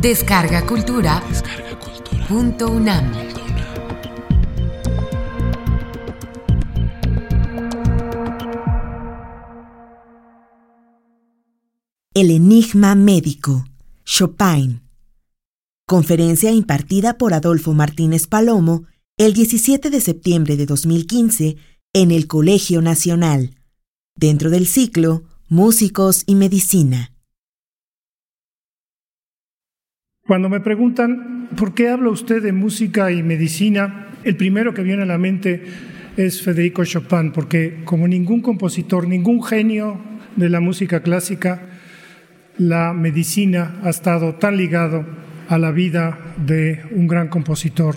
Descarga Cultura. Punto UNAM. El enigma médico. Chopin. Conferencia impartida por Adolfo Martínez Palomo el 17 de septiembre de 2015 en el Colegio Nacional, dentro del ciclo Músicos y Medicina. Cuando me preguntan por qué habla usted de música y medicina, el primero que viene a la mente es Federico Chopin, porque como ningún compositor, ningún genio de la música clásica, la medicina ha estado tan ligado a la vida de un gran compositor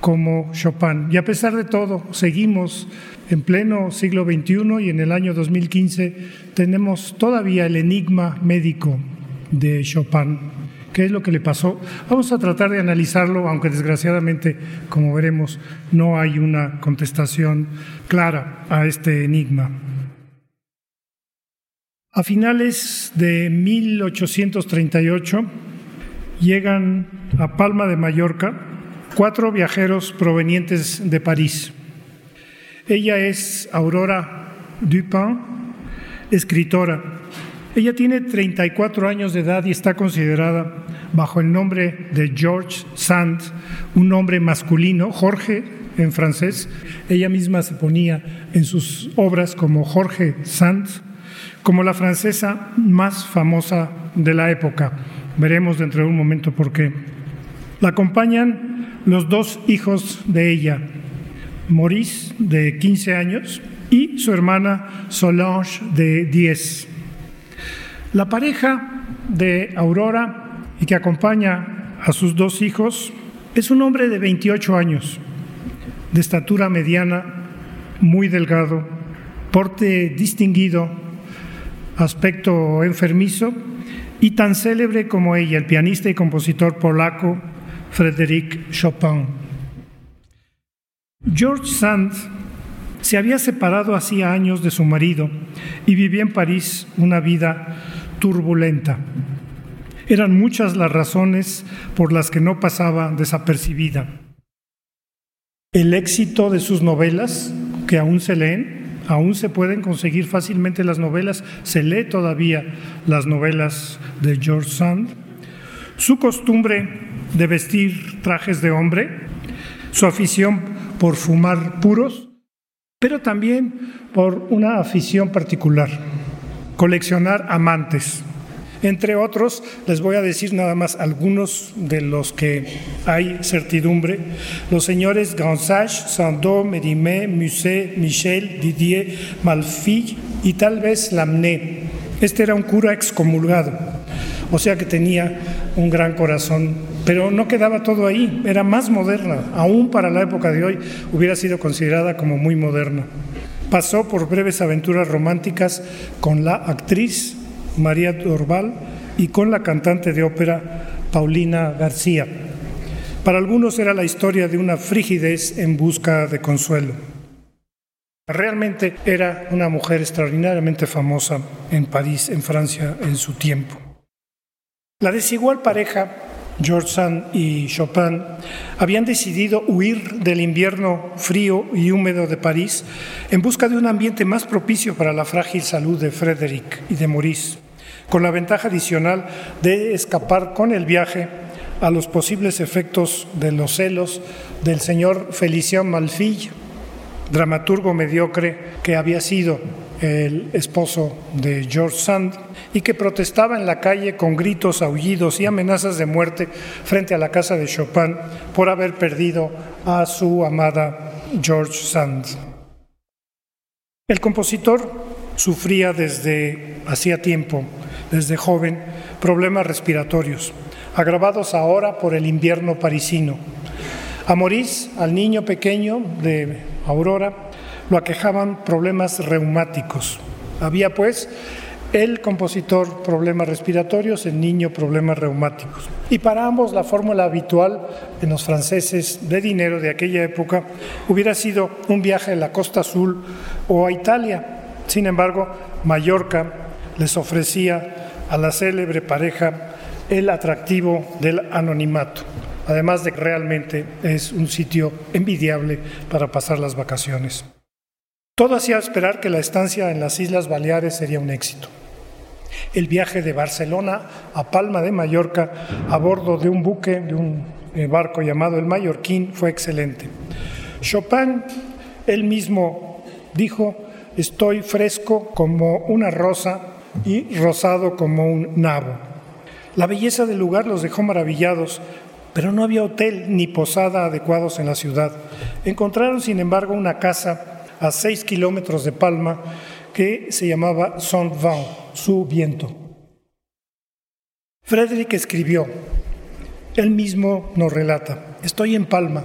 como Chopin. Y a pesar de todo, seguimos en pleno siglo XXI y en el año 2015 tenemos todavía el enigma médico de Chopin. ¿Qué es lo que le pasó? Vamos a tratar de analizarlo, aunque desgraciadamente, como veremos, no hay una contestación clara a este enigma. A finales de 1838 llegan a Palma de Mallorca cuatro viajeros provenientes de París. Ella es Aurora Dupin, escritora. Ella tiene 34 años de edad y está considerada bajo el nombre de George Sand, un nombre masculino, Jorge en francés. Ella misma se ponía en sus obras como Jorge Sand, como la francesa más famosa de la época. Veremos dentro de un momento por qué. La acompañan los dos hijos de ella, Maurice, de 15 años, y su hermana Solange, de 10. La pareja de Aurora y que acompaña a sus dos hijos es un hombre de 28 años, de estatura mediana, muy delgado, porte distinguido, aspecto enfermizo y tan célebre como ella, el pianista y compositor polaco Frédéric Chopin. George Sand se había separado hacía años de su marido y vivía en París una vida turbulenta. Eran muchas las razones por las que no pasaba desapercibida. El éxito de sus novelas, que aún se leen, aún se pueden conseguir fácilmente las novelas, se lee todavía las novelas de George Sand. Su costumbre de vestir trajes de hombre, su afición por fumar puros, pero también por una afición particular, coleccionar amantes. Entre otros, les voy a decir nada más algunos de los que hay certidumbre. Los señores Gansage, Sandor, Mérimée, Musset, Michel, Didier, Malfi y tal vez Lamné. Este era un cura excomulgado, o sea que tenía un gran corazón, pero no quedaba todo ahí, era más moderna, aún para la época de hoy hubiera sido considerada como muy moderna. Pasó por breves aventuras románticas con la actriz María Dorval y con la cantante de ópera Paulina García. Para algunos era la historia de una frigidez en busca de consuelo. Realmente era una mujer extraordinariamente famosa en París, en Francia, en su tiempo. La desigual pareja, George Sand y Chopin, habían decidido huir del invierno frío y húmedo de París en busca de un ambiente más propicio para la frágil salud de Frédéric y de Maurice, con la ventaja adicional de escapar con el viaje a los posibles efectos de los celos del señor Felicien Malfille, dramaturgo mediocre que había sido el esposo de George Sand y que protestaba en la calle con gritos, aullidos y amenazas de muerte frente a la casa de Chopin por haber perdido a su amada George Sand. El compositor sufría desde hacía tiempo, desde joven, problemas respiratorios, agravados ahora por el invierno parisino. A Maurice, al niño pequeño de Aurora, lo aquejaban problemas reumáticos. Había pues el compositor problemas respiratorios, el niño problemas reumáticos. Y para ambos la fórmula habitual en los franceses de dinero de aquella época hubiera sido un viaje a la costa azul o a Italia. Sin embargo, Mallorca les ofrecía a la célebre pareja el atractivo del anonimato, además de que realmente es un sitio envidiable para pasar las vacaciones. Todo hacía esperar que la estancia en las Islas Baleares sería un éxito. El viaje de Barcelona a Palma de Mallorca a bordo de un buque, de un eh, barco llamado el Mallorquín, fue excelente. Chopin, él mismo dijo, estoy fresco como una rosa y rosado como un nabo. La belleza del lugar los dejó maravillados, pero no había hotel ni posada adecuados en la ciudad. Encontraron, sin embargo, una casa a seis kilómetros de Palma que se llamaba Saint Vent, su viento. Frederick escribió, él mismo nos relata, estoy en Palma,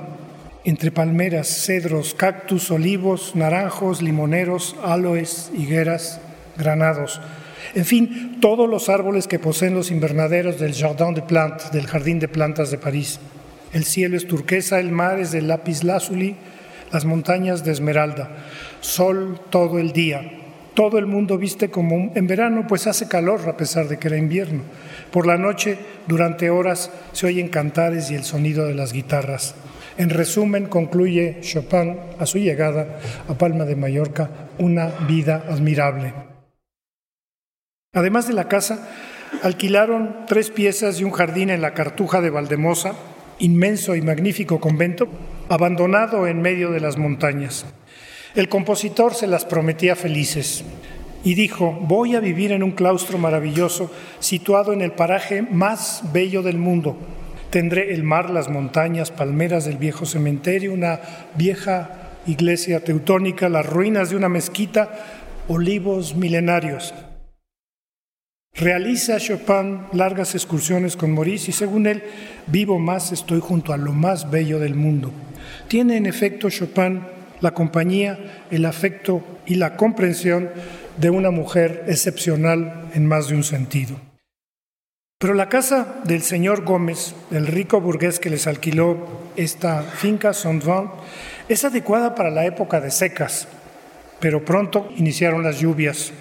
entre palmeras, cedros, cactus, olivos, naranjos, limoneros, aloes, higueras, granados en fin, todos los árboles que poseen los invernaderos del Jardin de Plantes, del Jardín de Plantas de París. El cielo es turquesa, el mar es de lápiz lazuli, las montañas de esmeralda. Sol todo el día. Todo el mundo viste como en verano, pues hace calor a pesar de que era invierno. Por la noche, durante horas, se oyen cantares y el sonido de las guitarras. En resumen, concluye Chopin a su llegada a Palma de Mallorca, una vida admirable. Además de la casa, alquilaron tres piezas y un jardín en la Cartuja de Valdemosa, inmenso y magnífico convento, abandonado en medio de las montañas. El compositor se las prometía felices y dijo, voy a vivir en un claustro maravilloso situado en el paraje más bello del mundo. Tendré el mar, las montañas, palmeras del viejo cementerio, una vieja iglesia teutónica, las ruinas de una mezquita, olivos milenarios. Realiza Chopin largas excursiones con Maurice y según él, vivo más, estoy junto a lo más bello del mundo. Tiene en efecto Chopin la compañía, el afecto y la comprensión de una mujer excepcional en más de un sentido. Pero la casa del señor Gómez, el rico burgués que les alquiló esta finca Saint-Vent, es adecuada para la época de secas, pero pronto iniciaron las lluvias.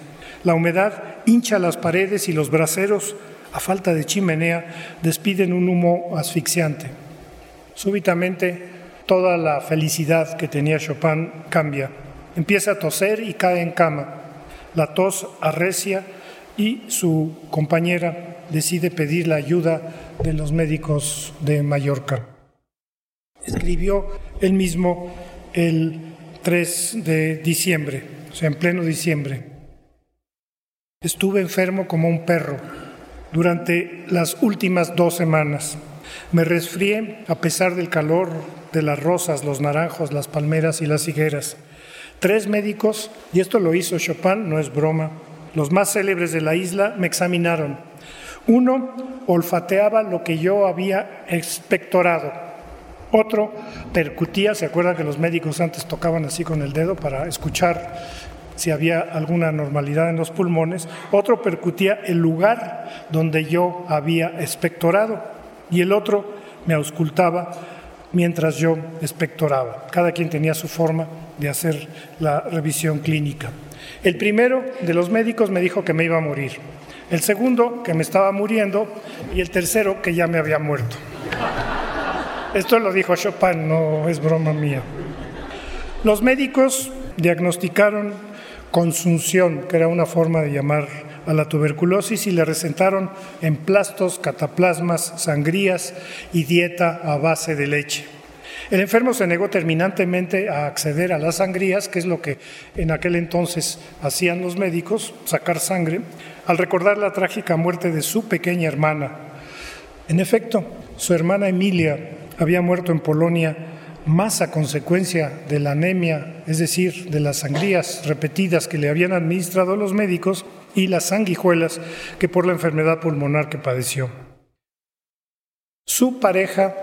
La humedad hincha las paredes y los braseros, a falta de chimenea, despiden un humo asfixiante. Súbitamente, toda la felicidad que tenía Chopin cambia. Empieza a toser y cae en cama. La tos arrecia y su compañera decide pedir la ayuda de los médicos de Mallorca. Escribió él mismo el 3 de diciembre, o sea, en pleno diciembre. Estuve enfermo como un perro durante las últimas dos semanas. Me resfrié a pesar del calor las rosas, los naranjos, las palmeras y las higueras. Tres médicos, y esto lo hizo Chopin, no es broma, los más célebres de la isla me examinaron. Uno olfateaba lo que yo había expectorado. Otro percutía, se acuerdan que los médicos antes tocaban así con el dedo para escuchar si había alguna normalidad en los pulmones, otro percutía el lugar donde yo había espectorado y el otro me auscultaba mientras yo espectoraba. Cada quien tenía su forma de hacer la revisión clínica. El primero de los médicos me dijo que me iba a morir, el segundo que me estaba muriendo y el tercero que ya me había muerto. Esto lo dijo Chopin, no es broma mía. Los médicos diagnosticaron consunción, que era una forma de llamar a la tuberculosis, y le recetaron emplastos, cataplasmas, sangrías y dieta a base de leche. El enfermo se negó terminantemente a acceder a las sangrías, que es lo que en aquel entonces hacían los médicos, sacar sangre, al recordar la trágica muerte de su pequeña hermana. En efecto, su hermana Emilia había muerto en Polonia más a consecuencia de la anemia, es decir, de las sangrías repetidas que le habían administrado los médicos y las sanguijuelas que por la enfermedad pulmonar que padeció. Su pareja,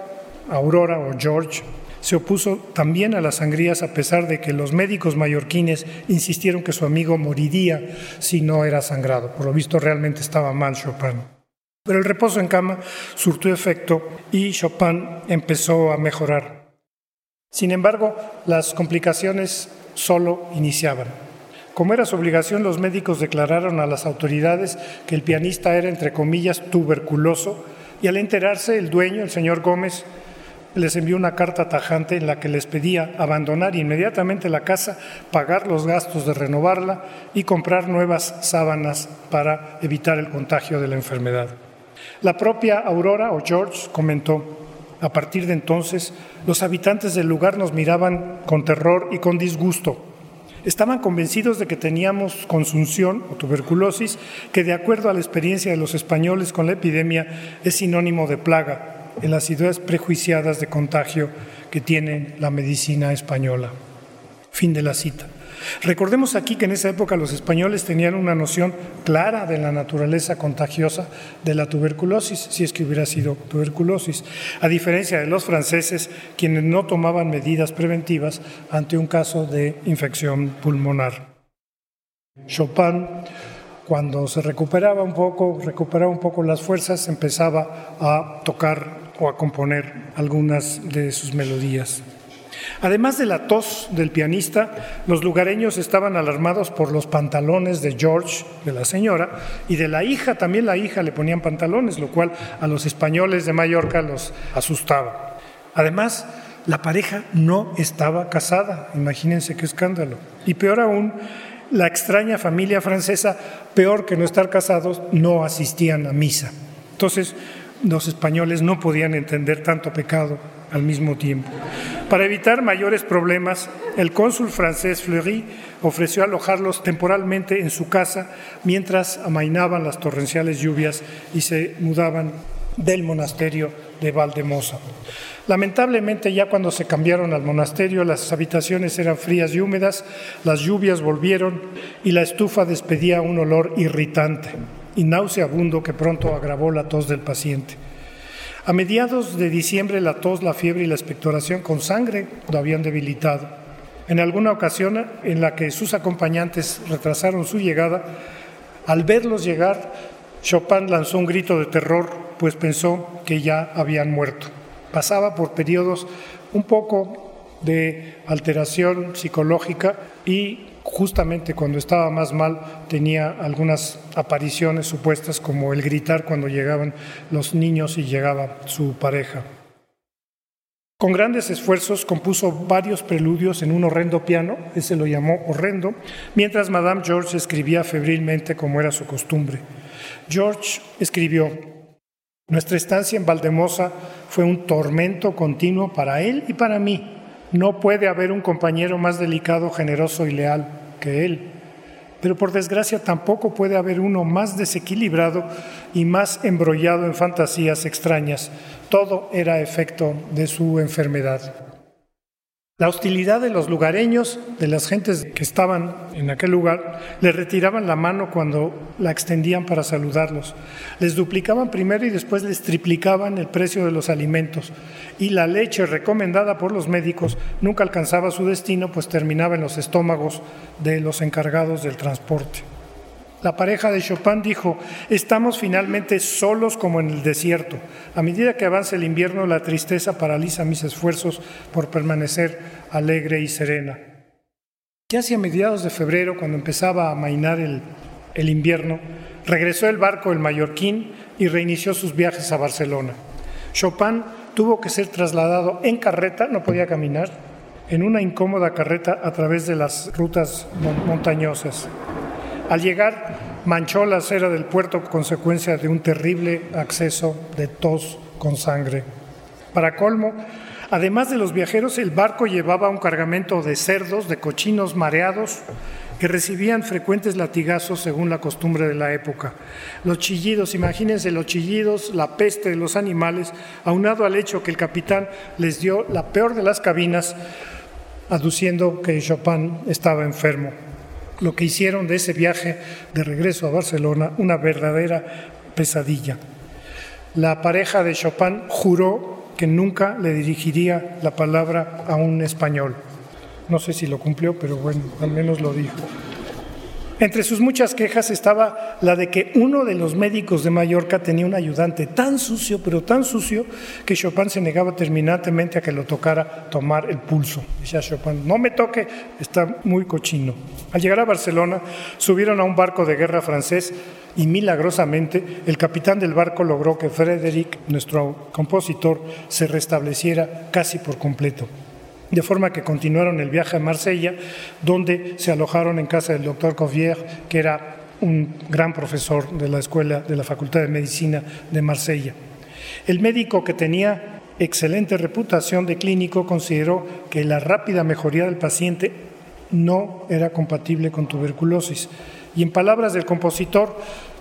Aurora o George, se opuso también a las sangrías a pesar de que los médicos mallorquines insistieron que su amigo moriría si no era sangrado. Por lo visto realmente estaba mal Chopin. Pero el reposo en cama surtió efecto y Chopin empezó a mejorar. Sin embargo, las complicaciones solo iniciaban. Como era su obligación, los médicos declararon a las autoridades que el pianista era, entre comillas, tuberculoso, y al enterarse, el dueño, el señor Gómez, les envió una carta tajante en la que les pedía abandonar inmediatamente la casa, pagar los gastos de renovarla y comprar nuevas sábanas para evitar el contagio de la enfermedad. La propia Aurora o George comentó, a partir de entonces, los habitantes del lugar nos miraban con terror y con disgusto. Estaban convencidos de que teníamos consunción o tuberculosis, que de acuerdo a la experiencia de los españoles con la epidemia es sinónimo de plaga en las ideas prejuiciadas de contagio que tiene la medicina española. Fin de la cita. Recordemos aquí que en esa época los españoles tenían una noción clara de la naturaleza contagiosa de la tuberculosis, si es que hubiera sido tuberculosis, a diferencia de los franceses, quienes no tomaban medidas preventivas ante un caso de infección pulmonar. Chopin cuando se recuperaba un poco, recuperaba un poco las fuerzas, empezaba a tocar o a componer algunas de sus melodías. Además de la tos del pianista, los lugareños estaban alarmados por los pantalones de George, de la señora, y de la hija, también la hija le ponían pantalones, lo cual a los españoles de Mallorca los asustaba. Además, la pareja no estaba casada, imagínense qué escándalo. Y peor aún, la extraña familia francesa, peor que no estar casados, no asistían a misa. Entonces, los españoles no podían entender tanto pecado al mismo tiempo. Para evitar mayores problemas, el cónsul francés Fleury ofreció alojarlos temporalmente en su casa mientras amainaban las torrenciales lluvias y se mudaban del monasterio de Valdemosa. Lamentablemente ya cuando se cambiaron al monasterio las habitaciones eran frías y húmedas, las lluvias volvieron y la estufa despedía un olor irritante y nauseabundo que pronto agravó la tos del paciente. A mediados de diciembre la tos, la fiebre y la expectoración con sangre lo habían debilitado. En alguna ocasión en la que sus acompañantes retrasaron su llegada, al verlos llegar, Chopin lanzó un grito de terror, pues pensó que ya habían muerto. Pasaba por periodos un poco de alteración psicológica y justamente cuando estaba más mal tenía algunas apariciones supuestas como el gritar cuando llegaban los niños y llegaba su pareja. Con grandes esfuerzos compuso varios preludios en un horrendo piano, ese lo llamó horrendo, mientras Madame George escribía febrilmente como era su costumbre. George escribió, Nuestra estancia en Valdemosa fue un tormento continuo para él y para mí. No puede haber un compañero más delicado, generoso y leal que él. Pero por desgracia tampoco puede haber uno más desequilibrado y más embrollado en fantasías extrañas. Todo era efecto de su enfermedad. La hostilidad de los lugareños, de las gentes que estaban en aquel lugar, les retiraban la mano cuando la extendían para saludarlos. Les duplicaban primero y después les triplicaban el precio de los alimentos. Y la leche recomendada por los médicos nunca alcanzaba su destino, pues terminaba en los estómagos de los encargados del transporte. La pareja de Chopin dijo, estamos finalmente solos como en el desierto. A medida que avanza el invierno, la tristeza paraliza mis esfuerzos por permanecer alegre y serena. Ya hacia mediados de febrero, cuando empezaba a amainar el, el invierno, regresó el barco el Mallorquín y reinició sus viajes a Barcelona. Chopin tuvo que ser trasladado en carreta, no podía caminar, en una incómoda carreta a través de las rutas montañosas. Al llegar, manchó la acera del puerto consecuencia de un terrible acceso de tos con sangre. Para colmo, además de los viajeros, el barco llevaba un cargamento de cerdos, de cochinos mareados, que recibían frecuentes latigazos según la costumbre de la época. Los chillidos, imagínense los chillidos, la peste de los animales, aunado al hecho que el capitán les dio la peor de las cabinas, aduciendo que Chopin estaba enfermo lo que hicieron de ese viaje de regreso a Barcelona una verdadera pesadilla. La pareja de Chopin juró que nunca le dirigiría la palabra a un español. No sé si lo cumplió, pero bueno, al menos lo dijo. Entre sus muchas quejas estaba la de que uno de los médicos de Mallorca tenía un ayudante tan sucio, pero tan sucio, que Chopin se negaba terminantemente a que lo tocara tomar el pulso. Decía Chopin, no me toque, está muy cochino. Al llegar a Barcelona, subieron a un barco de guerra francés y milagrosamente el capitán del barco logró que Frédéric, nuestro compositor, se restableciera casi por completo de forma que continuaron el viaje a Marsella, donde se alojaron en casa del doctor Covier, que era un gran profesor de la escuela de la Facultad de Medicina de Marsella. El médico que tenía excelente reputación de clínico consideró que la rápida mejoría del paciente no era compatible con tuberculosis. Y en palabras del compositor,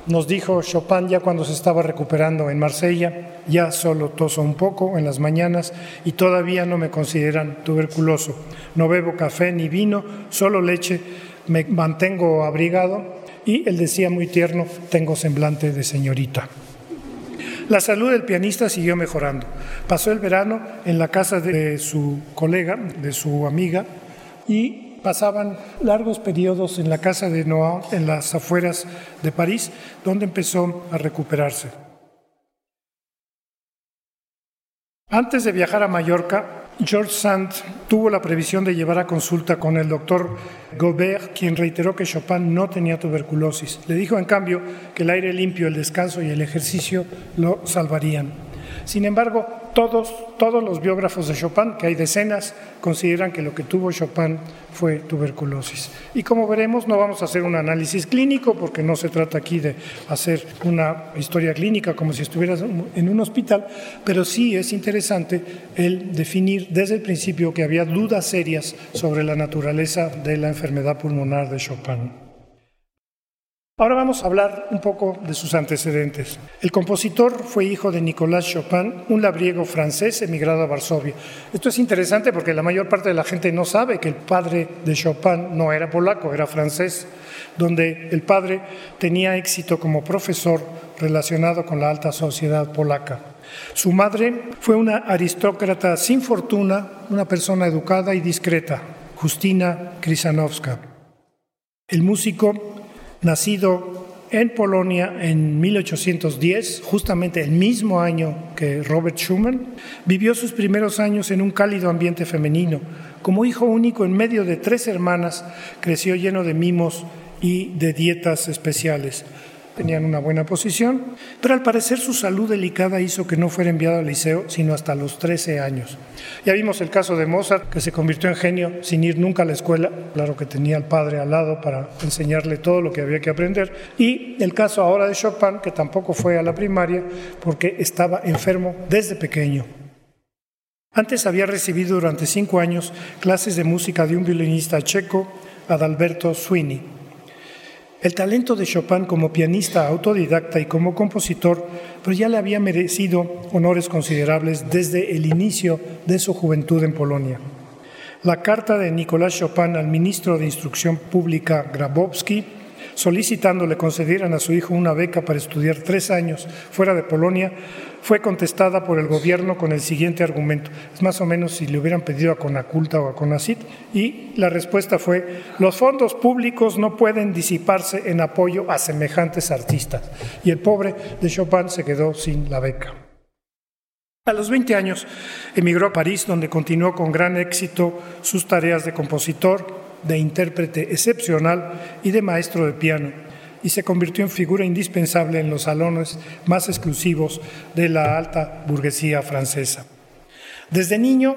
nos dijo Chopin ya cuando se estaba recuperando en Marsella, ya solo toso un poco en las mañanas y todavía no me consideran tuberculoso. No bebo café ni vino, solo leche, me mantengo abrigado y él decía muy tierno, tengo semblante de señorita. La salud del pianista siguió mejorando. Pasó el verano en la casa de su colega, de su amiga, y pasaban largos periodos en la casa de Noah, en las afueras de París, donde empezó a recuperarse. Antes de viajar a Mallorca, George Sand tuvo la previsión de llevar a consulta con el doctor Gobert, quien reiteró que Chopin no tenía tuberculosis. Le dijo, en cambio, que el aire limpio, el descanso y el ejercicio lo salvarían. Sin embargo, todos, todos los biógrafos de Chopin, que hay decenas, consideran que lo que tuvo Chopin fue tuberculosis. Y como veremos, no vamos a hacer un análisis clínico porque no se trata aquí de hacer una historia clínica como si estuvieras en un hospital, pero sí es interesante el definir desde el principio que había dudas serias sobre la naturaleza de la enfermedad pulmonar de Chopin. Ahora vamos a hablar un poco de sus antecedentes. El compositor fue hijo de Nicolás Chopin, un labriego francés emigrado a Varsovia. Esto es interesante porque la mayor parte de la gente no sabe que el padre de Chopin no era polaco, era francés, donde el padre tenía éxito como profesor relacionado con la alta sociedad polaca. Su madre fue una aristócrata sin fortuna, una persona educada y discreta, Justina Krysanowska. El músico nacido en Polonia en 1810, justamente el mismo año que Robert Schumann, vivió sus primeros años en un cálido ambiente femenino. Como hijo único en medio de tres hermanas, creció lleno de mimos y de dietas especiales tenían una buena posición, pero al parecer su salud delicada hizo que no fuera enviado al liceo sino hasta los 13 años. Ya vimos el caso de Mozart, que se convirtió en genio sin ir nunca a la escuela, claro que tenía al padre al lado para enseñarle todo lo que había que aprender, y el caso ahora de Chopin, que tampoco fue a la primaria porque estaba enfermo desde pequeño. Antes había recibido durante cinco años clases de música de un violinista checo, Adalberto Sweeney el talento de Chopin como pianista autodidacta y como compositor, pues ya le había merecido honores considerables desde el inicio de su juventud en Polonia. La carta de Nicolás Chopin al ministro de Instrucción Pública Grabowski solicitándole concedieran a su hijo una beca para estudiar tres años fuera de Polonia, fue contestada por el gobierno con el siguiente argumento. Es más o menos si le hubieran pedido a Conaculta o a Conacit. Y la respuesta fue, los fondos públicos no pueden disiparse en apoyo a semejantes artistas. Y el pobre de Chopin se quedó sin la beca. A los 20 años emigró a París, donde continuó con gran éxito sus tareas de compositor, de intérprete excepcional y de maestro de piano, y se convirtió en figura indispensable en los salones más exclusivos de la alta burguesía francesa. Desde niño,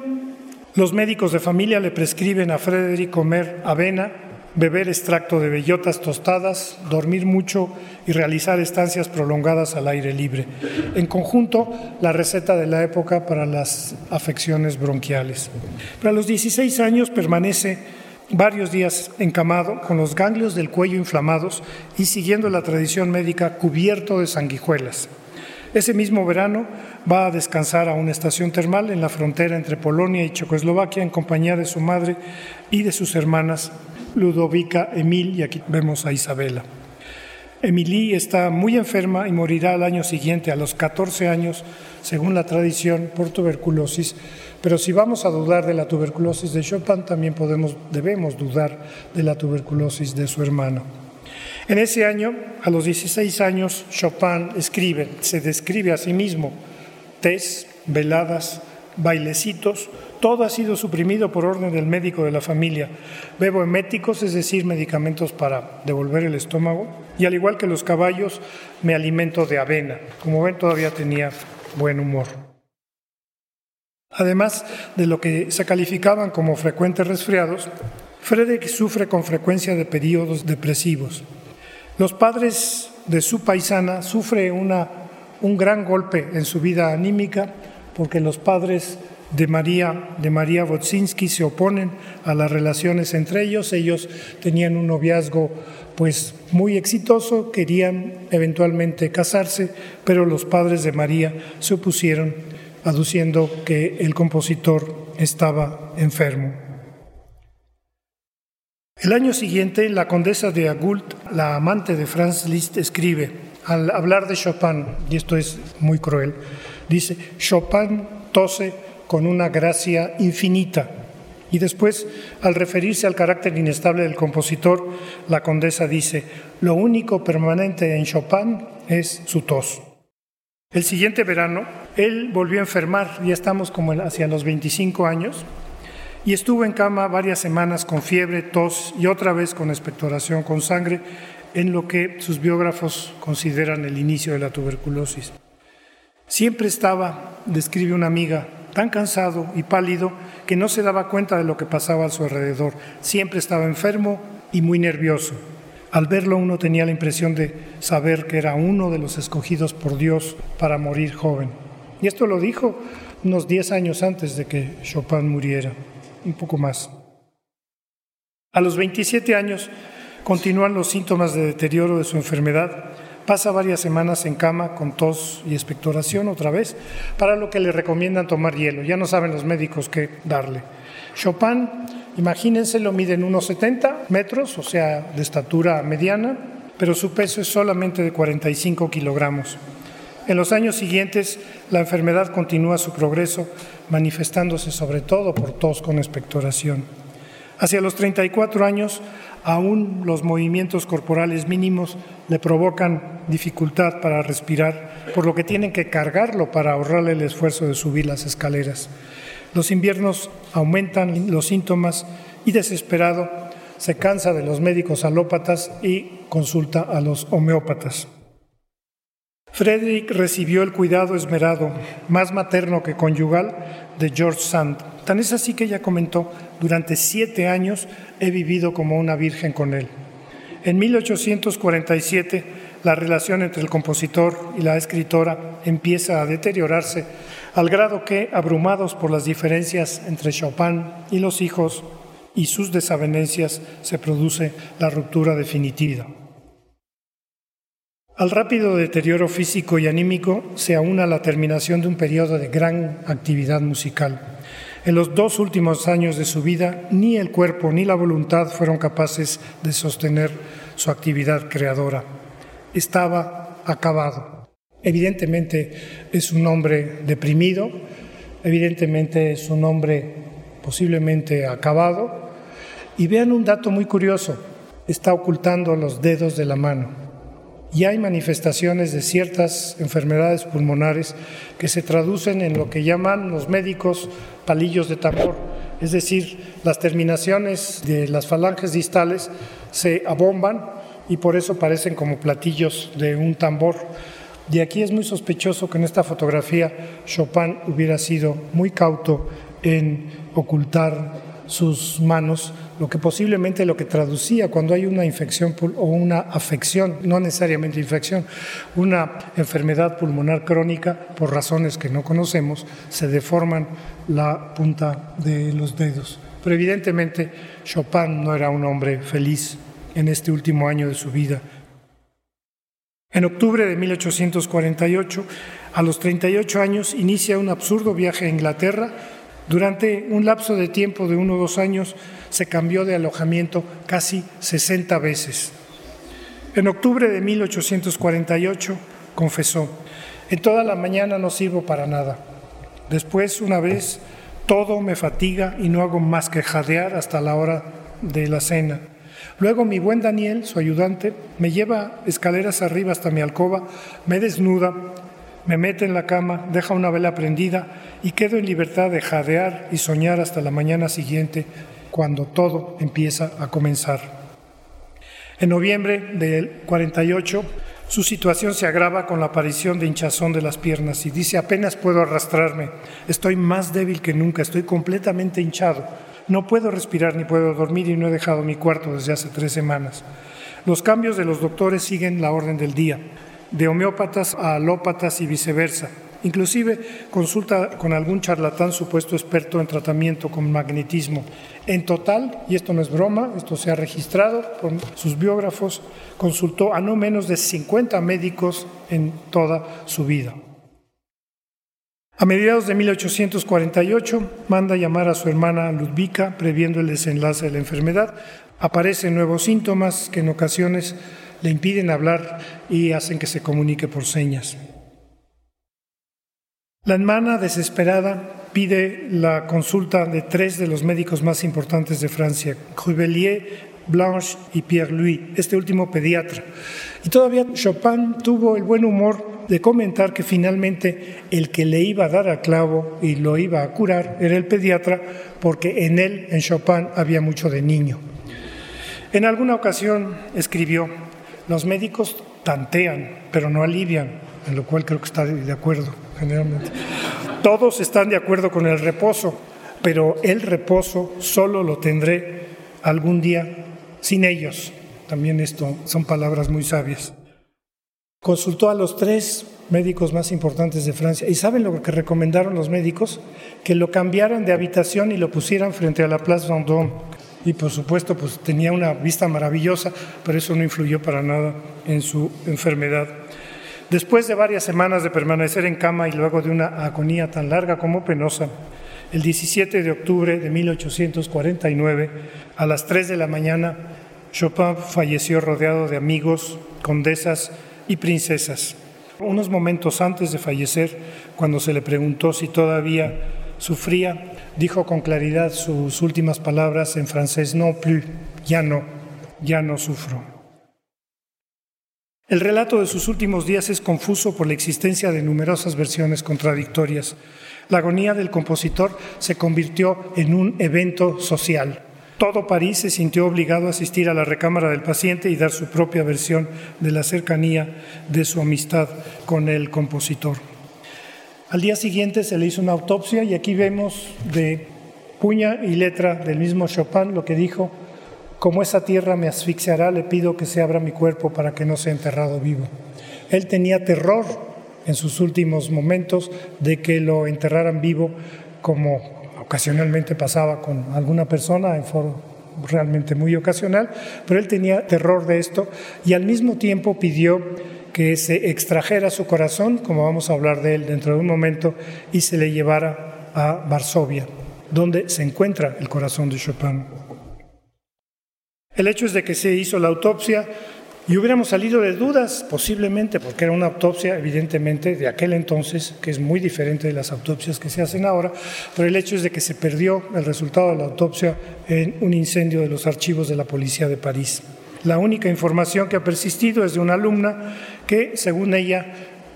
los médicos de familia le prescriben a Frédéric comer avena, beber extracto de bellotas tostadas, dormir mucho y realizar estancias prolongadas al aire libre. En conjunto, la receta de la época para las afecciones bronquiales. Para los 16 años permanece varios días encamado, con los ganglios del cuello inflamados y siguiendo la tradición médica cubierto de sanguijuelas. Ese mismo verano va a descansar a una estación termal en la frontera entre Polonia y Checoslovaquia en compañía de su madre y de sus hermanas Ludovica, Emil y aquí vemos a Isabela. Emily está muy enferma y morirá al año siguiente, a los 14 años, según la tradición, por tuberculosis, pero si vamos a dudar de la tuberculosis de Chopin, también podemos, debemos dudar de la tuberculosis de su hermano. En ese año, a los 16 años, Chopin escribe, se describe a sí mismo, test, veladas, bailecitos, todo ha sido suprimido por orden del médico de la familia. Bebo eméticos, es decir, medicamentos para devolver el estómago, y al igual que los caballos, me alimento de avena. Como ven, todavía tenía buen humor. Además de lo que se calificaban como frecuentes resfriados, Frederick sufre con frecuencia de periodos depresivos. Los padres de su paisana sufren un gran golpe en su vida anímica porque los padres de María, de María se oponen a las relaciones entre ellos. Ellos tenían un noviazgo pues muy exitoso, querían eventualmente casarse, pero los padres de María se opusieron aduciendo que el compositor estaba enfermo. El año siguiente, la condesa de Agult, la amante de Franz Liszt, escribe, al hablar de Chopin, y esto es muy cruel, dice, Chopin tose con una gracia infinita. Y después, al referirse al carácter inestable del compositor, la condesa dice, lo único permanente en Chopin es su tos. El siguiente verano, él volvió a enfermar, ya estamos como hacia los 25 años, y estuvo en cama varias semanas con fiebre, tos y otra vez con expectoración con sangre, en lo que sus biógrafos consideran el inicio de la tuberculosis. Siempre estaba, describe una amiga, tan cansado y pálido que no se daba cuenta de lo que pasaba a su alrededor. Siempre estaba enfermo y muy nervioso. Al verlo uno tenía la impresión de saber que era uno de los escogidos por Dios para morir joven. Y esto lo dijo unos 10 años antes de que Chopin muriera un poco más. A los 27 años continúan los síntomas de deterioro de su enfermedad. Pasa varias semanas en cama con tos y expectoración otra vez, para lo que le recomiendan tomar hielo. Ya no saben los médicos qué darle. Chopin, imagínense, lo mide en unos 70 metros, o sea, de estatura mediana, pero su peso es solamente de 45 kilogramos. En los años siguientes, la enfermedad continúa su progreso, manifestándose sobre todo por tos con expectoración. Hacia los 34 años, aún los movimientos corporales mínimos le provocan dificultad para respirar, por lo que tienen que cargarlo para ahorrarle el esfuerzo de subir las escaleras. Los inviernos aumentan los síntomas y desesperado se cansa de los médicos alópatas y consulta a los homeópatas. Frederick recibió el cuidado esmerado, más materno que conyugal, de George Sand. Tan es así que ella comentó, durante siete años he vivido como una virgen con él. En 1847, la relación entre el compositor y la escritora empieza a deteriorarse al grado que, abrumados por las diferencias entre Chopin y los hijos y sus desavenencias, se produce la ruptura definitiva. Al rápido deterioro físico y anímico se aúna la terminación de un periodo de gran actividad musical. En los dos últimos años de su vida, ni el cuerpo ni la voluntad fueron capaces de sostener su actividad creadora. Estaba acabado. Evidentemente es un hombre deprimido, evidentemente es un hombre posiblemente acabado. Y vean un dato muy curioso, está ocultando los dedos de la mano y hay manifestaciones de ciertas enfermedades pulmonares que se traducen en lo que llaman los médicos palillos de tambor, es decir, las terminaciones de las falanges distales se abomban y por eso parecen como platillos de un tambor. De aquí es muy sospechoso que en esta fotografía Chopin hubiera sido muy cauto en ocultar sus manos, lo que posiblemente lo que traducía cuando hay una infección o una afección, no necesariamente infección, una enfermedad pulmonar crónica, por razones que no conocemos, se deforman la punta de los dedos. Pero evidentemente Chopin no era un hombre feliz en este último año de su vida. En octubre de 1848, a los 38 años, inicia un absurdo viaje a Inglaterra durante un lapso de tiempo de uno o dos años se cambió de alojamiento casi 60 veces. En octubre de 1848 confesó, en toda la mañana no sirvo para nada. Después, una vez, todo me fatiga y no hago más que jadear hasta la hora de la cena. Luego mi buen Daniel, su ayudante, me lleva escaleras arriba hasta mi alcoba, me desnuda, me mete en la cama, deja una vela prendida y quedo en libertad de jadear y soñar hasta la mañana siguiente, cuando todo empieza a comenzar. En noviembre del 48, su situación se agrava con la aparición de hinchazón de las piernas y dice, apenas puedo arrastrarme, estoy más débil que nunca, estoy completamente hinchado, no puedo respirar ni puedo dormir y no he dejado mi cuarto desde hace tres semanas. Los cambios de los doctores siguen la orden del día de homeópatas a alópatas y viceversa. Inclusive consulta con algún charlatán supuesto experto en tratamiento con magnetismo. En total, y esto no es broma, esto se ha registrado con sus biógrafos, consultó a no menos de 50 médicos en toda su vida. A mediados de 1848 manda llamar a su hermana Ludvika previendo el desenlace de la enfermedad. Aparecen nuevos síntomas que en ocasiones le impiden hablar y hacen que se comunique por señas. La hermana, desesperada, pide la consulta de tres de los médicos más importantes de Francia, Crubelier, Blanche y Pierre-Louis, este último pediatra. Y todavía Chopin tuvo el buen humor de comentar que finalmente el que le iba a dar a clavo y lo iba a curar era el pediatra, porque en él, en Chopin, había mucho de niño. En alguna ocasión escribió, los médicos tantean, pero no alivian, en lo cual creo que está de acuerdo generalmente. Todos están de acuerdo con el reposo, pero el reposo solo lo tendré algún día sin ellos. También esto son palabras muy sabias. Consultó a los tres médicos más importantes de Francia y ¿saben lo que recomendaron los médicos? Que lo cambiaran de habitación y lo pusieran frente a la Place Vendôme, y por supuesto pues tenía una vista maravillosa, pero eso no influyó para nada en su enfermedad. Después de varias semanas de permanecer en cama y luego de una agonía tan larga como penosa, el 17 de octubre de 1849, a las 3 de la mañana, Chopin falleció rodeado de amigos, condesas y princesas. Unos momentos antes de fallecer, cuando se le preguntó si todavía sufría, dijo con claridad sus últimas palabras en francés, no plus, ya no, ya no sufro. El relato de sus últimos días es confuso por la existencia de numerosas versiones contradictorias. La agonía del compositor se convirtió en un evento social. Todo París se sintió obligado a asistir a la recámara del paciente y dar su propia versión de la cercanía de su amistad con el compositor. Al día siguiente se le hizo una autopsia y aquí vemos de puña y letra del mismo Chopin lo que dijo, como esa tierra me asfixiará, le pido que se abra mi cuerpo para que no sea enterrado vivo. Él tenía terror en sus últimos momentos de que lo enterraran vivo, como ocasionalmente pasaba con alguna persona en foro realmente muy ocasional, pero él tenía terror de esto y al mismo tiempo pidió que se extrajera su corazón, como vamos a hablar de él dentro de un momento, y se le llevara a Varsovia, donde se encuentra el corazón de Chopin. El hecho es de que se hizo la autopsia y hubiéramos salido de dudas, posiblemente, porque era una autopsia, evidentemente, de aquel entonces, que es muy diferente de las autopsias que se hacen ahora, pero el hecho es de que se perdió el resultado de la autopsia en un incendio de los archivos de la policía de París. La única información que ha persistido es de una alumna que, según ella,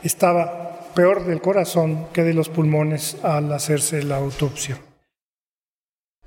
estaba peor del corazón que de los pulmones al hacerse la autopsia.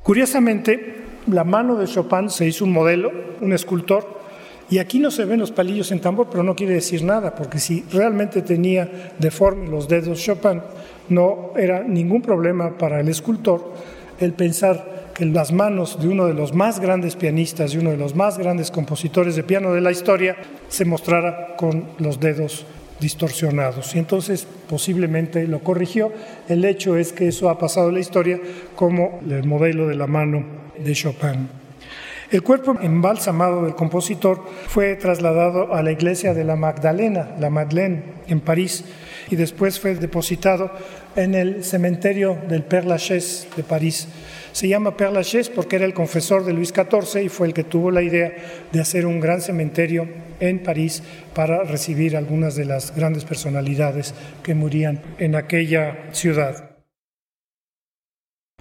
Curiosamente, la mano de Chopin se hizo un modelo, un escultor, y aquí no se ven los palillos en tambor, pero no quiere decir nada, porque si realmente tenía deformes los dedos Chopin, no era ningún problema para el escultor el pensar que las manos de uno de los más grandes pianistas y uno de los más grandes compositores de piano de la historia se mostrara con los dedos distorsionados. Y entonces posiblemente lo corrigió. El hecho es que eso ha pasado en la historia como el modelo de la mano de Chopin. El cuerpo embalsamado del compositor fue trasladado a la iglesia de la Magdalena, la Madeleine, en París, y después fue depositado en el cementerio del Père Lachaise de París, se llama Père Lachaise porque era el confesor de Luis XIV y fue el que tuvo la idea de hacer un gran cementerio en París para recibir algunas de las grandes personalidades que morían en aquella ciudad.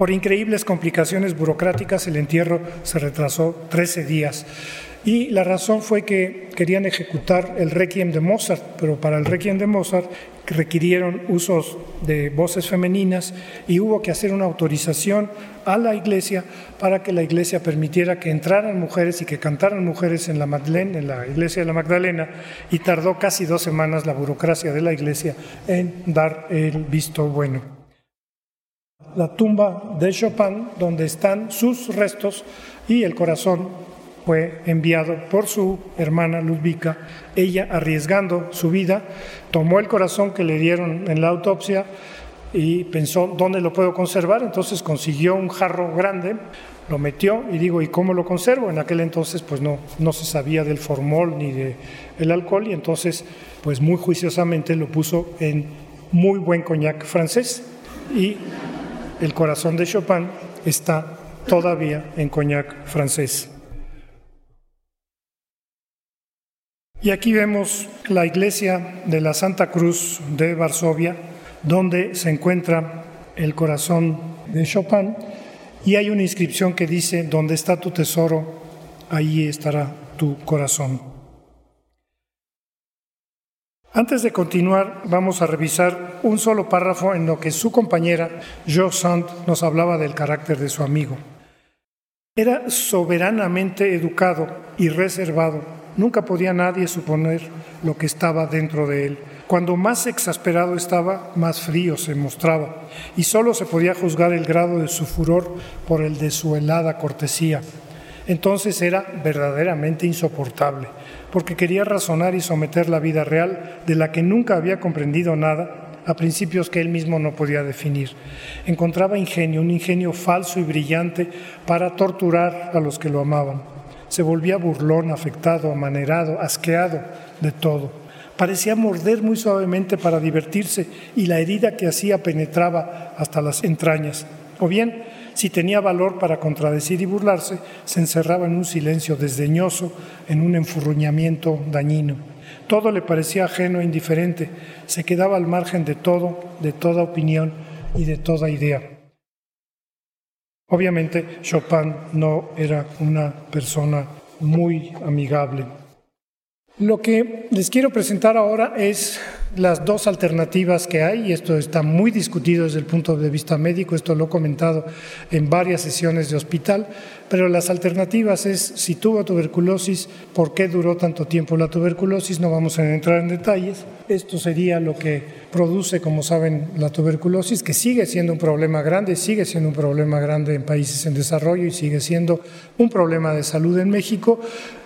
Por increíbles complicaciones burocráticas, el entierro se retrasó 13 días. Y la razón fue que querían ejecutar el requiem de Mozart, pero para el requiem de Mozart requirieron usos de voces femeninas y hubo que hacer una autorización a la iglesia para que la iglesia permitiera que entraran mujeres y que cantaran mujeres en la Magdalena, en la iglesia de la Magdalena, y tardó casi dos semanas la burocracia de la iglesia en dar el visto bueno. La tumba de Chopin, donde están sus restos y el corazón fue enviado por su hermana Ludvika. Ella, arriesgando su vida, tomó el corazón que le dieron en la autopsia y pensó, ¿dónde lo puedo conservar? Entonces consiguió un jarro grande, lo metió y digo, ¿y cómo lo conservo? En aquel entonces pues no, no se sabía del formol ni del el alcohol y entonces pues muy juiciosamente lo puso en muy buen coñac francés y el corazón de Chopin está todavía en coñac francés. Y aquí vemos la iglesia de la Santa Cruz de Varsovia, donde se encuentra el corazón de Chopin, y hay una inscripción que dice, donde está tu tesoro, ahí estará tu corazón. Antes de continuar, vamos a revisar un solo párrafo en lo que su compañera Jo Sand nos hablaba del carácter de su amigo. Era soberanamente educado y reservado Nunca podía nadie suponer lo que estaba dentro de él. Cuando más exasperado estaba, más frío se mostraba, y solo se podía juzgar el grado de su furor por el de su helada cortesía. Entonces era verdaderamente insoportable, porque quería razonar y someter la vida real, de la que nunca había comprendido nada, a principios que él mismo no podía definir. Encontraba ingenio, un ingenio falso y brillante para torturar a los que lo amaban se volvía burlón, afectado, amanerado, asqueado de todo. Parecía morder muy suavemente para divertirse y la herida que hacía penetraba hasta las entrañas. O bien, si tenía valor para contradecir y burlarse, se encerraba en un silencio desdeñoso, en un enfurruñamiento dañino. Todo le parecía ajeno e indiferente, se quedaba al margen de todo, de toda opinión y de toda idea. Obviamente Chopin no era una persona muy amigable. Lo que les quiero presentar ahora es las dos alternativas que hay, y esto está muy discutido desde el punto de vista médico, esto lo he comentado en varias sesiones de hospital, pero las alternativas es si tuvo tuberculosis, por qué duró tanto tiempo la tuberculosis, no vamos a entrar en detalles. Esto sería lo que produce, como saben, la tuberculosis, que sigue siendo un problema grande, sigue siendo un problema grande en países en desarrollo y sigue siendo un problema de salud en México,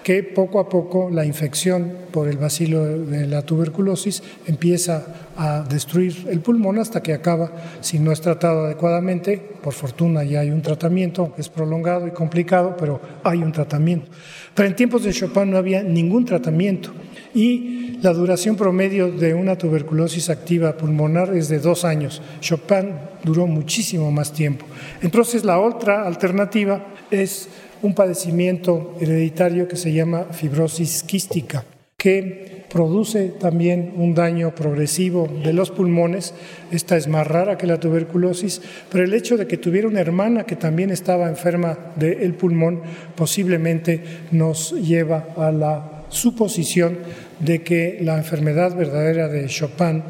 que poco a poco la infección por el bacilo de la tuberculosis empieza a destruir el pulmón hasta que acaba, si no es tratado adecuadamente, por fortuna ya hay un tratamiento, es prolongado y complicado, pero hay un tratamiento. Pero en tiempos de Chopin no había ningún tratamiento y la duración promedio de una tuberculosis activa pulmonar es de dos años. Chopin duró muchísimo más tiempo. Entonces la otra alternativa es un padecimiento hereditario que se llama fibrosis quística, que produce también un daño progresivo de los pulmones. Esta es más rara que la tuberculosis, pero el hecho de que tuviera una hermana que también estaba enferma del pulmón posiblemente nos lleva a la suposición de que la enfermedad verdadera de Chopin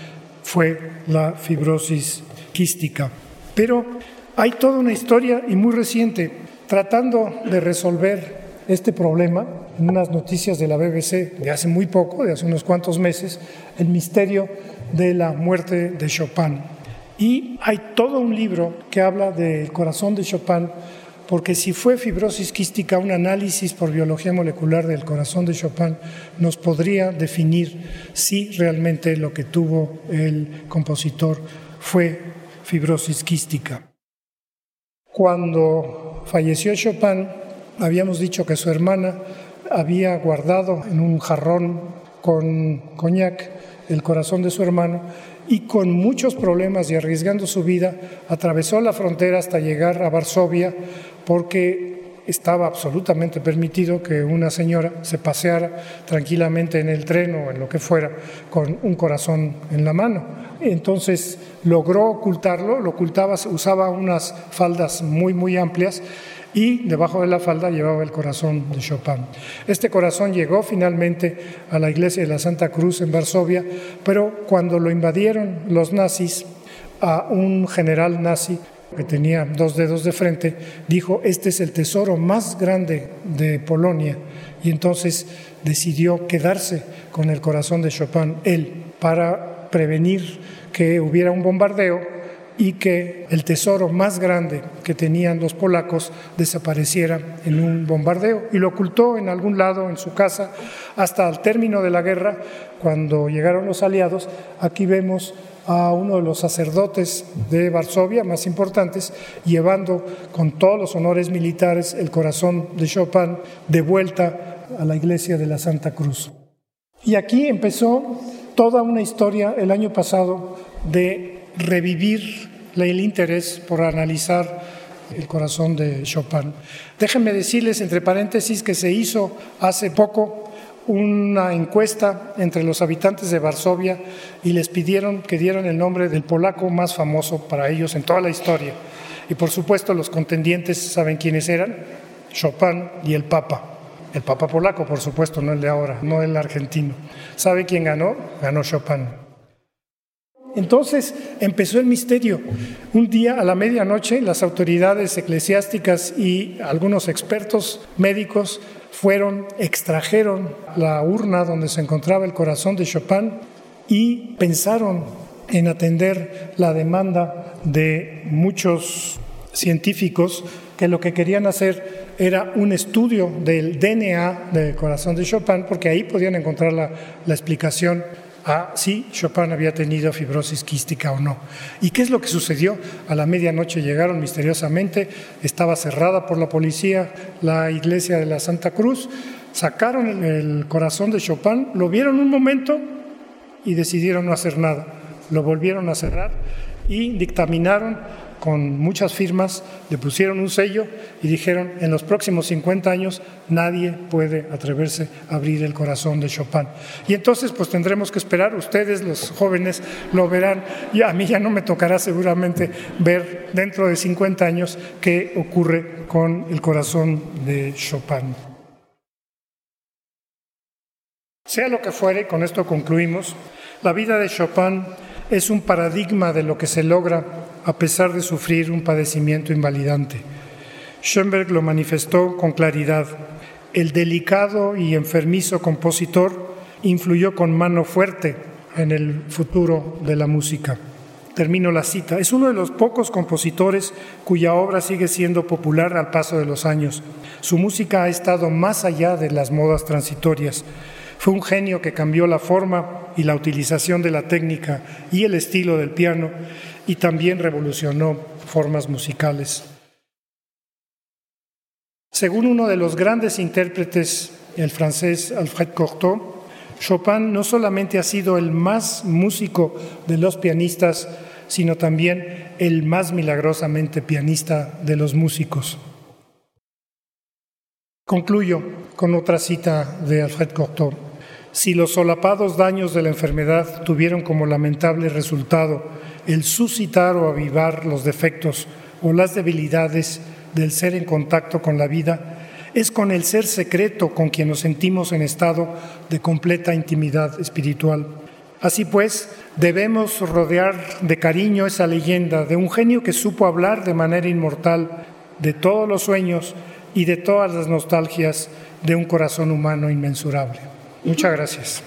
fue la fibrosis quística. Pero hay toda una historia y muy reciente tratando de resolver este problema en unas noticias de la BBC de hace muy poco, de hace unos cuantos meses, el misterio de la muerte de Chopin. Y hay todo un libro que habla del corazón de Chopin, porque si fue fibrosis quística, un análisis por biología molecular del corazón de Chopin nos podría definir si realmente lo que tuvo el compositor fue fibrosis quística. Cuando falleció Chopin, habíamos dicho que su hermana había guardado en un jarrón con coñac el corazón de su hermano y con muchos problemas y arriesgando su vida atravesó la frontera hasta llegar a Varsovia porque estaba absolutamente permitido que una señora se paseara tranquilamente en el tren o en lo que fuera con un corazón en la mano. Entonces logró ocultarlo, lo ocultaba, usaba unas faldas muy, muy amplias y debajo de la falda llevaba el corazón de Chopin. Este corazón llegó finalmente a la iglesia de la Santa Cruz en Varsovia, pero cuando lo invadieron los nazis, a un general nazi que tenía dos dedos de frente, dijo, este es el tesoro más grande de Polonia, y entonces decidió quedarse con el corazón de Chopin, él, para prevenir que hubiera un bombardeo y que el tesoro más grande que tenían los polacos desapareciera en un bombardeo y lo ocultó en algún lado en su casa hasta el término de la guerra, cuando llegaron los aliados. Aquí vemos a uno de los sacerdotes de Varsovia más importantes, llevando con todos los honores militares el corazón de Chopin de vuelta a la iglesia de la Santa Cruz. Y aquí empezó toda una historia el año pasado de revivir el interés por analizar el corazón de Chopin. Déjenme decirles, entre paréntesis, que se hizo hace poco una encuesta entre los habitantes de Varsovia y les pidieron que dieran el nombre del polaco más famoso para ellos en toda la historia. Y por supuesto los contendientes saben quiénes eran, Chopin y el Papa. El Papa polaco, por supuesto, no el de ahora, no el argentino. ¿Sabe quién ganó? Ganó Chopin. Entonces empezó el misterio. Un día a la medianoche las autoridades eclesiásticas y algunos expertos médicos fueron, extrajeron la urna donde se encontraba el corazón de Chopin y pensaron en atender la demanda de muchos científicos que lo que querían hacer era un estudio del DNA del corazón de Chopin, porque ahí podían encontrar la, la explicación a si Chopin había tenido fibrosis quística o no. ¿Y qué es lo que sucedió? A la medianoche llegaron misteriosamente, estaba cerrada por la policía la iglesia de la Santa Cruz, sacaron el corazón de Chopin, lo vieron un momento y decidieron no hacer nada. Lo volvieron a cerrar y dictaminaron con muchas firmas, le pusieron un sello y dijeron, en los próximos 50 años nadie puede atreverse a abrir el corazón de Chopin. Y entonces pues tendremos que esperar, ustedes los jóvenes lo verán, y a mí ya no me tocará seguramente ver dentro de 50 años qué ocurre con el corazón de Chopin. Sea lo que fuere, con esto concluimos, la vida de Chopin es un paradigma de lo que se logra a pesar de sufrir un padecimiento invalidante. Schoenberg lo manifestó con claridad. El delicado y enfermizo compositor influyó con mano fuerte en el futuro de la música. Termino la cita. Es uno de los pocos compositores cuya obra sigue siendo popular al paso de los años. Su música ha estado más allá de las modas transitorias. Fue un genio que cambió la forma y la utilización de la técnica y el estilo del piano y también revolucionó formas musicales. Según uno de los grandes intérpretes, el francés Alfred Cortot, Chopin no solamente ha sido el más músico de los pianistas, sino también el más milagrosamente pianista de los músicos. Concluyo con otra cita de Alfred Cortot. Si los solapados daños de la enfermedad tuvieron como lamentable resultado el suscitar o avivar los defectos o las debilidades del ser en contacto con la vida, es con el ser secreto con quien nos sentimos en estado de completa intimidad espiritual. Así pues, debemos rodear de cariño esa leyenda de un genio que supo hablar de manera inmortal de todos los sueños y de todas las nostalgias de un corazón humano inmensurable. Muchas gracias.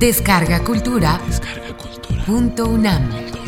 Descarga Cultura. Descarga cultura. Punto UNAM.